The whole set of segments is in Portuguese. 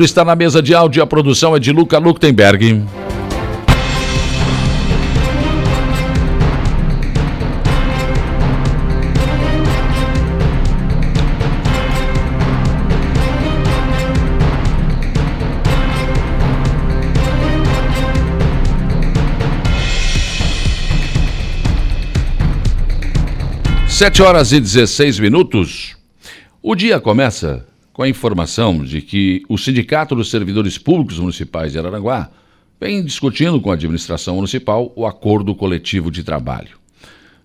Está na mesa de áudio, a produção é de Luca Luktenberg. Sete horas e 16 minutos. O dia começa com a informação de que o Sindicato dos Servidores Públicos Municipais de Araranguá vem discutindo com a administração municipal o acordo coletivo de trabalho.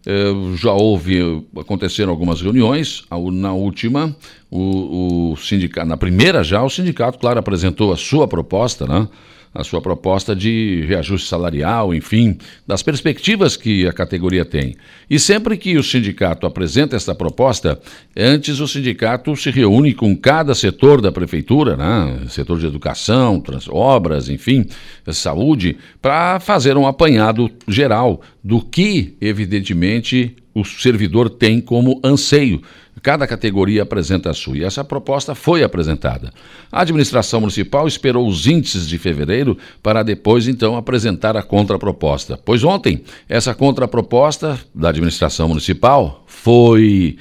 É, já houve, aconteceram algumas reuniões, na última, o, o sindicato, na primeira já, o sindicato, claro, apresentou a sua proposta, né? A sua proposta de reajuste salarial, enfim, das perspectivas que a categoria tem. E sempre que o sindicato apresenta essa proposta, antes o sindicato se reúne com cada setor da prefeitura, né? setor de educação, obras, enfim, saúde, para fazer um apanhado geral do que, evidentemente, o servidor tem como anseio Cada categoria apresenta a sua e essa proposta foi apresentada. A administração municipal esperou os índices de fevereiro para depois então apresentar a contraproposta. Pois ontem, essa contraproposta da administração municipal foi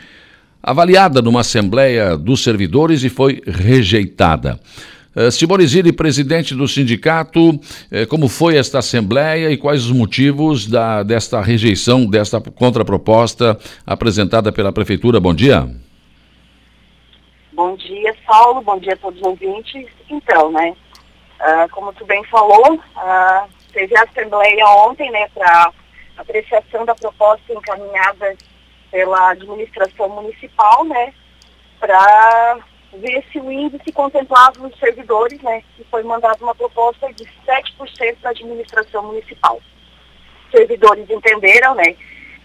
avaliada numa assembleia dos servidores e foi rejeitada. Uh, Simone Zilli, presidente do sindicato, eh, como foi esta assembleia e quais os motivos da, desta rejeição, desta contraproposta apresentada pela prefeitura? Bom dia. Bom dia, Saulo. Bom dia a todos os ouvintes. Então, né, uh, como tu bem falou, uh, teve a assembleia ontem, né, para apreciação da proposta encaminhada pela administração municipal, né, para ver se o índice contemplava os servidores, né, e foi mandada uma proposta de 7% da administração municipal. Os servidores entenderam, né,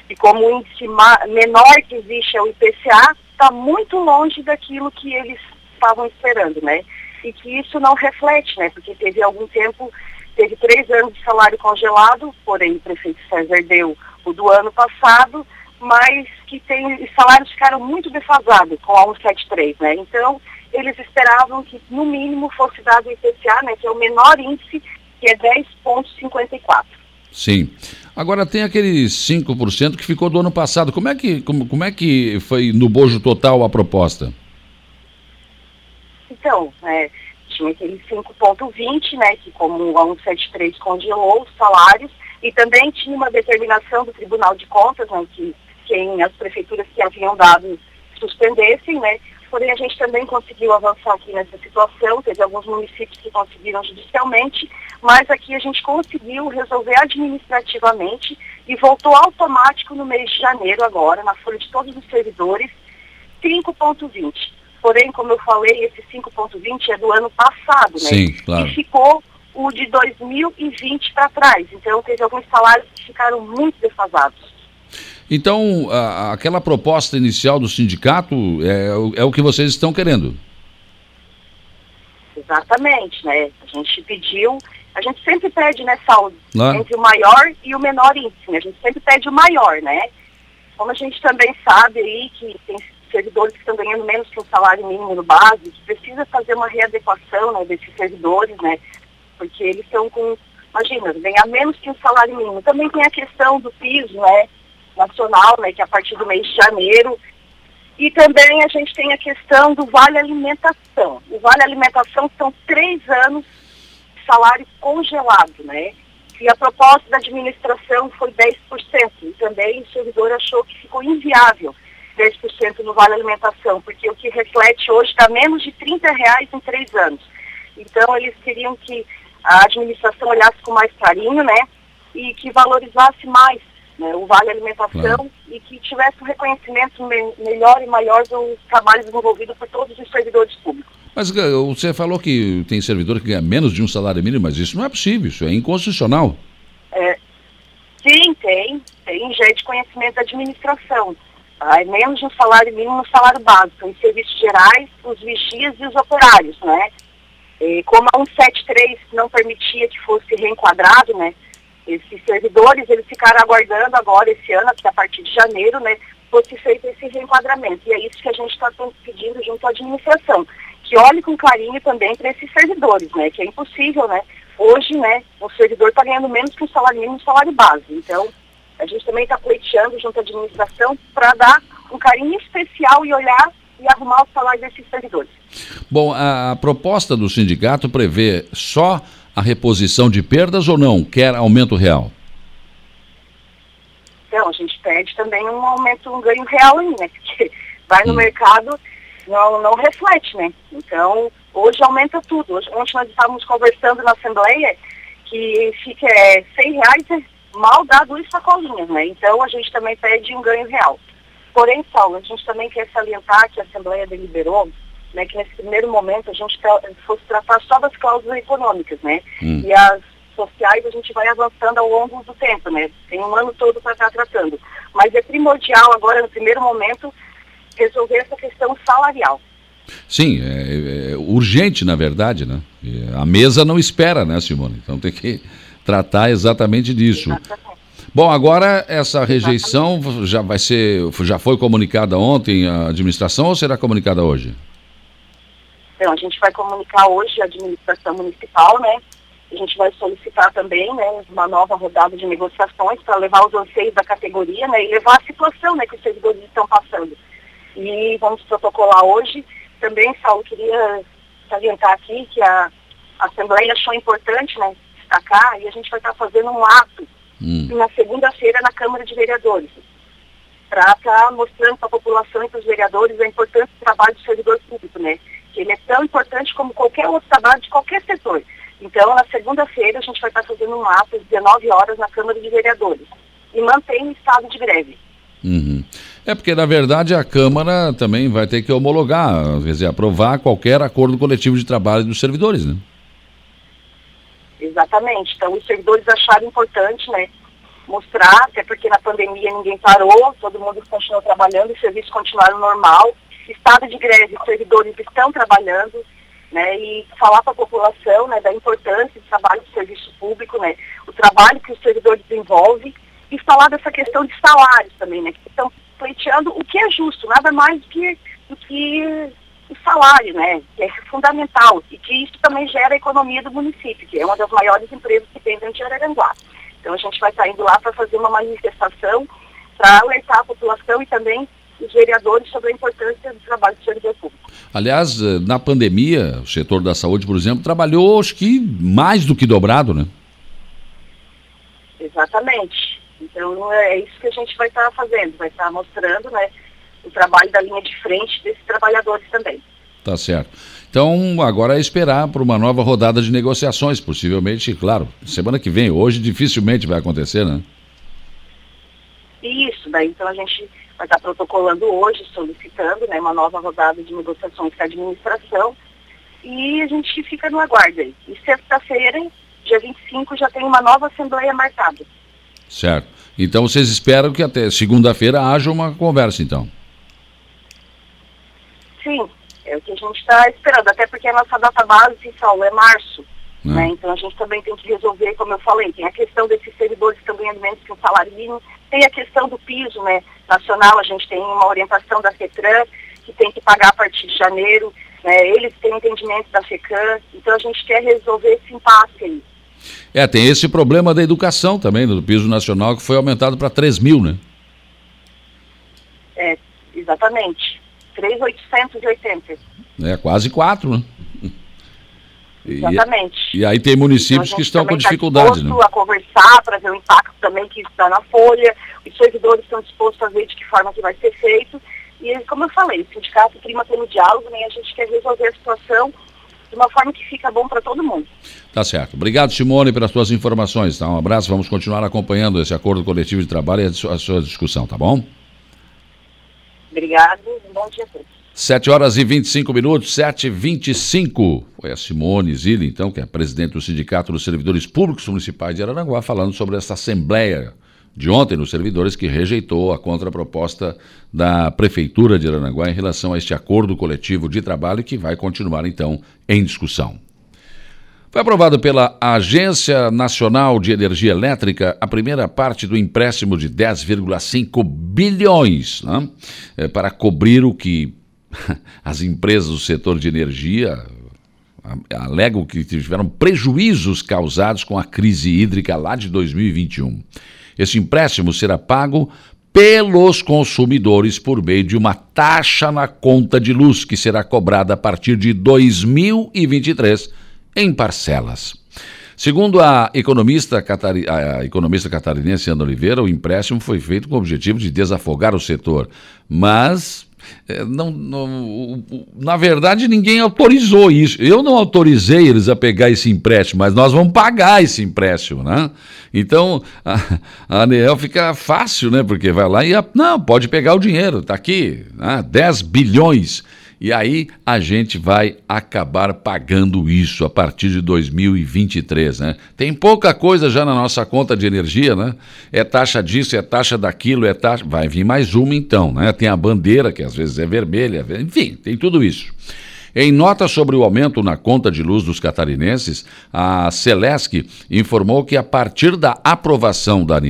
e como o índice menor que existe é o IPCA, está muito longe daquilo que eles estavam esperando, né, e que isso não reflete, né, porque teve algum tempo, teve três anos de salário congelado, porém o prefeito César deu o do ano passado, mas que tem, os salários ficaram muito defasados com a 173, né? Então, eles esperavam que, no mínimo, fosse dado o IPCA, né, que é o menor índice, que é 10,54. Sim. Agora tem aqueles 5% que ficou do ano passado. Como é que, como, como é que foi no bojo total a proposta? Então, é, tinha aquele 5,20, né, que como a 173 congelou os salários, e também tinha uma determinação do Tribunal de Contas, né, que quem as prefeituras que haviam dado suspendessem, né? Porém, a gente também conseguiu avançar aqui nessa situação, teve alguns municípios que conseguiram judicialmente, mas aqui a gente conseguiu resolver administrativamente e voltou automático no mês de janeiro agora, na folha de todos os servidores, 5.20. Porém, como eu falei, esse 5.20 é do ano passado, né? Sim, claro. E ficou o de 2020 para trás. Então, teve alguns salários que ficaram muito defasados. Então, a, aquela proposta inicial do sindicato é, é o que vocês estão querendo? Exatamente, né? A gente pediu, a gente sempre pede, né, saúde, entre o maior e o menor índice, né? A gente sempre pede o maior, né? Como a gente também sabe aí que tem servidores que estão ganhando menos que o salário mínimo no base, precisa fazer uma readequação né, desses servidores, né? Porque eles estão com, imagina, ganhar menos que o salário mínimo. Também tem a questão do piso, né? Nacional, né, que é a partir do mês de janeiro. E também a gente tem a questão do Vale Alimentação. O Vale Alimentação são três anos de salário congelado, né? E a proposta da administração foi 10%. E também o servidor achou que ficou inviável 10% no Vale Alimentação, porque o que reflete hoje está menos de 30 reais em três anos. Então eles queriam que a administração olhasse com mais carinho, né? E que valorizasse mais né, o Vale Alimentação, claro. e que tivesse um reconhecimento me melhor e maior do trabalho desenvolvido por todos os servidores públicos. Mas você falou que tem servidor que ganha menos de um salário mínimo, mas isso não é possível, isso é inconstitucional. É, sim, tem, tem já é de conhecimento da administração. Tá? É menos de um salário mínimo no salário básico, em serviços gerais, os vigias e os operários, né? E como a 173 não permitia que fosse reenquadrado, né? Esses servidores, eles ficaram aguardando agora esse ano, que a partir de janeiro, né, fosse feito esse reenquadramento. E é isso que a gente está pedindo junto à administração, que olhe com carinho também para esses servidores, né? Que é impossível, né? Hoje, né, o servidor está ganhando menos que o salário mínimo e salário base. Então, a gente também está pleiteando junto à administração para dar um carinho especial e olhar e arrumar o salário desses servidores. Bom, a proposta do sindicato prevê só a reposição de perdas ou não? Quer aumento real? Então, a gente pede também um aumento, um ganho real aí, né? Porque vai no hum. mercado, não, não reflete, né? Então, hoje aumenta tudo. Hoje, ontem nós estávamos conversando na Assembleia que fica é, 100 reais é mal dá duas sacolinhas, né? Então, a gente também pede um ganho real. Porém, Saulo, a gente também quer salientar que a Assembleia deliberou né, que nesse primeiro momento a gente fosse tratar só das cláusulas econômicas, né? Hum. E as sociais a gente vai avançando ao longo do tempo, né? Tem um ano todo para estar tratando. Mas é primordial agora, no primeiro momento, resolver essa questão salarial. Sim, é, é, urgente, na verdade, né? A mesa não espera, né, Simone? Então tem que tratar exatamente disso. Exatamente. Bom, agora essa rejeição exatamente. já vai ser, já foi comunicada ontem à administração ou será comunicada hoje? Então, a gente vai comunicar hoje à administração municipal, né? A gente vai solicitar também, né, uma nova rodada de negociações para levar os anseios da categoria, né, e levar a situação, né, que os servidores estão passando. E vamos protocolar hoje. Também, Saulo, queria salientar aqui que a, a Assembleia achou importante, né, destacar, e a gente vai estar fazendo um ato hum. na segunda-feira na Câmara de Vereadores para estar mostrando para a população e para os vereadores a importância do trabalho do servidor público, né? Ele é tão importante como qualquer outro trabalho de qualquer setor. Então, na segunda-feira, a gente vai estar fazendo um ato às 19 horas na Câmara de Vereadores e mantém o estado de greve. Uhum. É porque, na verdade, a Câmara também vai ter que homologar, quer dizer, aprovar qualquer acordo coletivo de trabalho dos servidores, né? Exatamente. Então, os servidores acharam importante, né, mostrar, até porque na pandemia ninguém parou, todo mundo continuou trabalhando, os serviços continuaram normal, estado de greve, os servidores estão trabalhando, né, e falar para a população, né, da importância do trabalho do serviço público, né, o trabalho que o servidor desenvolve, e falar dessa questão de salários também, né, que estão pleiteando o que é justo, nada mais do que, do que o salário, né, que é fundamental, e que isso também gera a economia do município, que é uma das maiores empresas que tem dentro de Araranguá. Então a gente vai estar indo lá para fazer uma manifestação, para alertar a população e também os vereadores sobre a importância do trabalho do servidor público. Aliás, eh, na pandemia, o setor da saúde, por exemplo, trabalhou acho que mais do que dobrado, né? Exatamente. Então é isso que a gente vai estar fazendo, vai estar mostrando né, o trabalho da linha de frente desses trabalhadores também. Tá certo. Então, agora é esperar para uma nova rodada de negociações, possivelmente, claro, semana que vem, hoje dificilmente vai acontecer, né? Isso, daí então a gente vai estar protocolando hoje, solicitando né, uma nova rodada de negociações com a administração e a gente fica no aguardo aí. E sexta-feira, dia 25, já tem uma nova assembleia marcada. Certo. Então vocês esperam que até segunda-feira haja uma conversa, então? Sim, é o que a gente está esperando, até porque a nossa data base, Saulo, é março. Né? né? Então a gente também tem que resolver, como eu falei, tem a questão desses servidores ganhando menos que o salário mínimo, tem a questão do piso né, nacional, a gente tem uma orientação da FETRAN, que tem que pagar a partir de janeiro, né, eles têm entendimento da FECAM, então a gente quer resolver esse impasse aí. É, tem esse problema da educação também, do piso nacional, que foi aumentado para 3 mil, né? É, exatamente. 3,880. É, quase 4, né? Exatamente. E, e aí tem municípios então, que estão com tá dificuldade, né? a conversar para ver o impacto também que está na folha, os servidores estão dispostos a ver de que forma que vai ser feito. E como eu falei, o sindicato prima pelo diálogo, né? A gente quer resolver a situação de uma forma que fica bom para todo mundo. Tá certo. Obrigado, Simone, pelas suas informações. Tá? Um abraço, vamos continuar acompanhando esse acordo coletivo de trabalho e a sua discussão, tá bom? Obrigado, um bom dia a todos. 7 horas e 25 minutos, 7 e 25 Foi a Simone Zilli, então, que é presidente do Sindicato dos Servidores Públicos Municipais de Araranguá, falando sobre essa assembleia de ontem nos servidores que rejeitou a contraproposta da Prefeitura de Araranguá em relação a este acordo coletivo de trabalho que vai continuar, então, em discussão. Foi aprovado pela Agência Nacional de Energia Elétrica a primeira parte do empréstimo de 10,5 bilhões né, para cobrir o que as empresas do setor de energia alegam que tiveram prejuízos causados com a crise hídrica lá de 2021. Esse empréstimo será pago pelos consumidores por meio de uma taxa na conta de luz que será cobrada a partir de 2023 em parcelas. Segundo a economista, catari... a economista catarinense Ana Oliveira, o empréstimo foi feito com o objetivo de desafogar o setor, mas não, não, na verdade, ninguém autorizou isso. Eu não autorizei eles a pegar esse empréstimo, mas nós vamos pagar esse empréstimo, né? Então, a, a ANEEL fica fácil, né? Porque vai lá e, não, pode pegar o dinheiro, está aqui, né? 10 bilhões e aí a gente vai acabar pagando isso a partir de 2023, né? Tem pouca coisa já na nossa conta de energia, né? É taxa disso, é taxa daquilo, é taxa. Vai vir mais uma então, né? Tem a bandeira, que às vezes é vermelha, enfim, tem tudo isso. Em nota sobre o aumento na conta de luz dos catarinenses, a Celesc informou que, a partir da aprovação da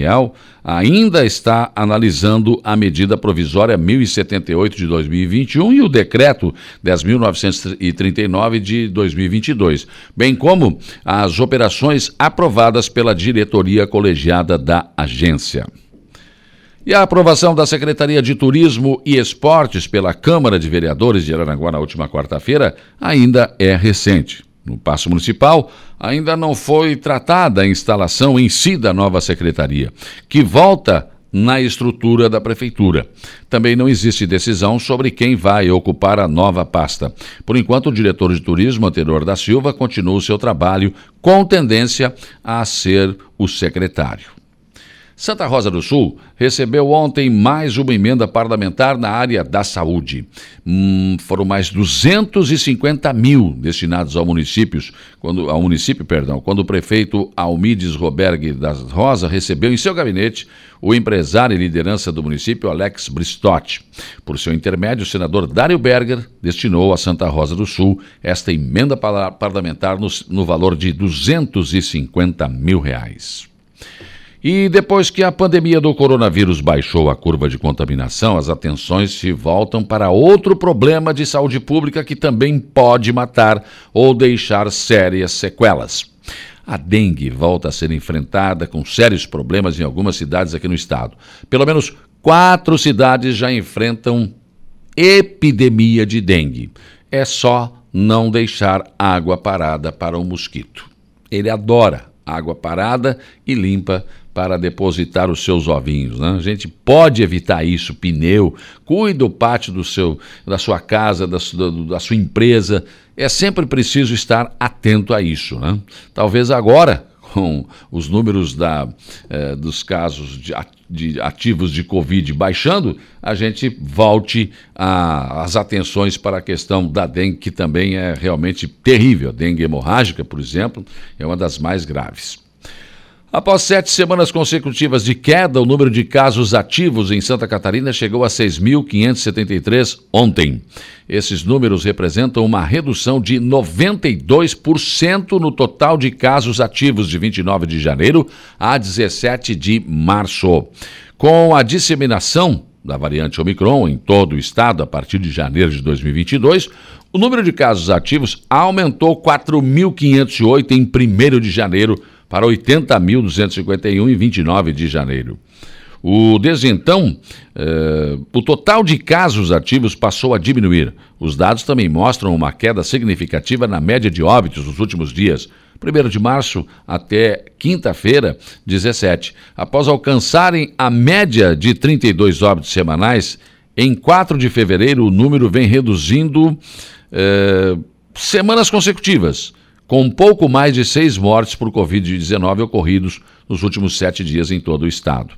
ainda está analisando a medida provisória 1078 de 2021 e o decreto 10.939 de 2022, bem como as operações aprovadas pela diretoria colegiada da agência. E a aprovação da Secretaria de Turismo e Esportes pela Câmara de Vereadores de Araranguá na última quarta-feira ainda é recente. No Paço Municipal, ainda não foi tratada a instalação em si da nova secretaria, que volta na estrutura da prefeitura. Também não existe decisão sobre quem vai ocupar a nova pasta. Por enquanto, o diretor de turismo anterior da Silva continua o seu trabalho com tendência a ser o secretário. Santa Rosa do Sul recebeu ontem mais uma emenda parlamentar na área da saúde. Hum, foram mais 250 mil destinados ao quando, ao município, perdão, quando o prefeito Almides Roberg da Rosa recebeu em seu gabinete o empresário e liderança do município Alex Bristotti. Por seu intermédio, o senador Dário Berger destinou a Santa Rosa do Sul esta emenda parlamentar no, no valor de 250 mil reais. E depois que a pandemia do coronavírus baixou a curva de contaminação, as atenções se voltam para outro problema de saúde pública que também pode matar ou deixar sérias sequelas. A dengue volta a ser enfrentada com sérios problemas em algumas cidades aqui no estado. Pelo menos quatro cidades já enfrentam epidemia de dengue. É só não deixar água parada para o mosquito. Ele adora água parada e limpa para depositar os seus ovinhos. Né? A gente pode evitar isso, pneu, cuide do pátio do seu, da sua casa, da, da sua empresa. É sempre preciso estar atento a isso. Né? Talvez agora, com os números da, eh, dos casos de, de, ativos de Covid baixando, a gente volte às atenções para a questão da dengue, que também é realmente terrível. A dengue hemorrágica, por exemplo, é uma das mais graves. Após sete semanas consecutivas de queda, o número de casos ativos em Santa Catarina chegou a 6.573 ontem. Esses números representam uma redução de 92% no total de casos ativos de 29 de janeiro a 17 de março. Com a disseminação da variante Omicron em todo o estado a partir de janeiro de 2022, o número de casos ativos aumentou 4.508 em 1 de janeiro para 80.251 em 29 de janeiro. O desde então, eh, o total de casos ativos passou a diminuir. Os dados também mostram uma queda significativa na média de óbitos nos últimos dias. 1 de março até quinta-feira, 17. Após alcançarem a média de 32 óbitos semanais, em 4 de fevereiro o número vem reduzindo eh, semanas consecutivas com pouco mais de seis mortes por Covid-19 ocorridos nos últimos sete dias em todo o estado.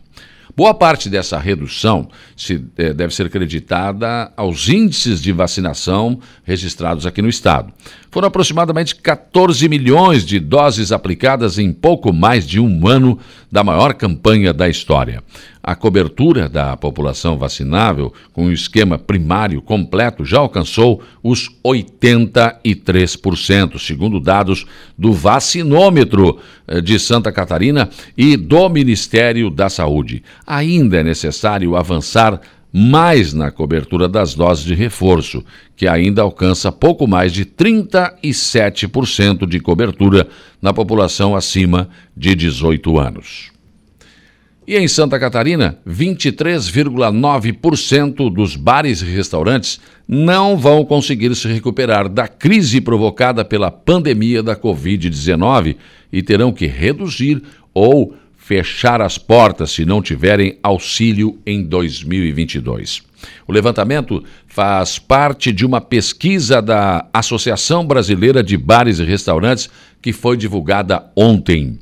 Boa parte dessa redução se, eh, deve ser creditada aos índices de vacinação registrados aqui no estado. Foram aproximadamente 14 milhões de doses aplicadas em pouco mais de um ano da maior campanha da história. A cobertura da população vacinável com o esquema primário completo já alcançou os 83%, segundo dados do vacinômetro eh, de Santa Catarina e do Ministério da Saúde. Ainda é necessário avançar mais na cobertura das doses de reforço, que ainda alcança pouco mais de 37% de cobertura na população acima de 18 anos. E em Santa Catarina, 23,9% dos bares e restaurantes não vão conseguir se recuperar da crise provocada pela pandemia da Covid-19 e terão que reduzir ou fechar as portas se não tiverem auxílio em 2022. O levantamento faz parte de uma pesquisa da Associação Brasileira de Bares e Restaurantes que foi divulgada ontem.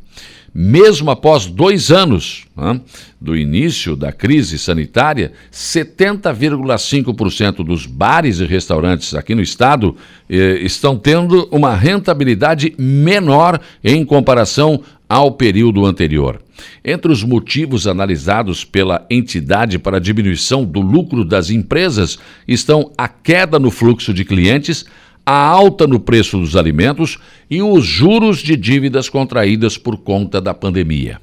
Mesmo após dois anos né, do início da crise sanitária, 70,5% dos bares e restaurantes aqui no estado eh, estão tendo uma rentabilidade menor em comparação ao período anterior. Entre os motivos analisados pela entidade para a diminuição do lucro das empresas estão a queda no fluxo de clientes, a alta no preço dos alimentos e os juros de dívidas contraídas por conta da pandemia.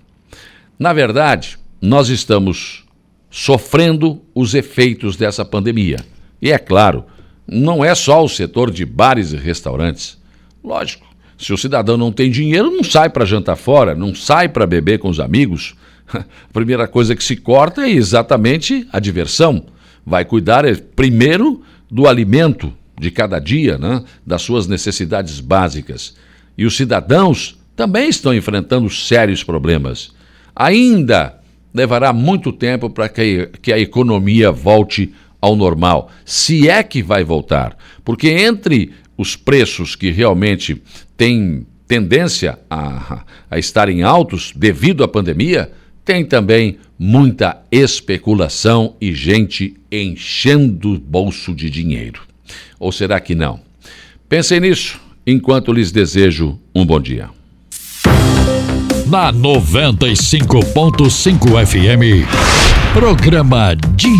Na verdade, nós estamos sofrendo os efeitos dessa pandemia. E é claro, não é só o setor de bares e restaurantes. Lógico, se o cidadão não tem dinheiro, não sai para jantar fora, não sai para beber com os amigos. A primeira coisa que se corta é exatamente a diversão. Vai cuidar é, primeiro do alimento, de cada dia, né, das suas necessidades básicas. E os cidadãos também estão enfrentando sérios problemas. Ainda levará muito tempo para que, que a economia volte ao normal, se é que vai voltar. Porque entre os preços que realmente têm tendência a, a estarem altos devido à pandemia, tem também muita especulação e gente enchendo o bolso de dinheiro. Ou será que não? Pensem nisso enquanto lhes desejo um bom dia. Na 95.5 FM, programa Dia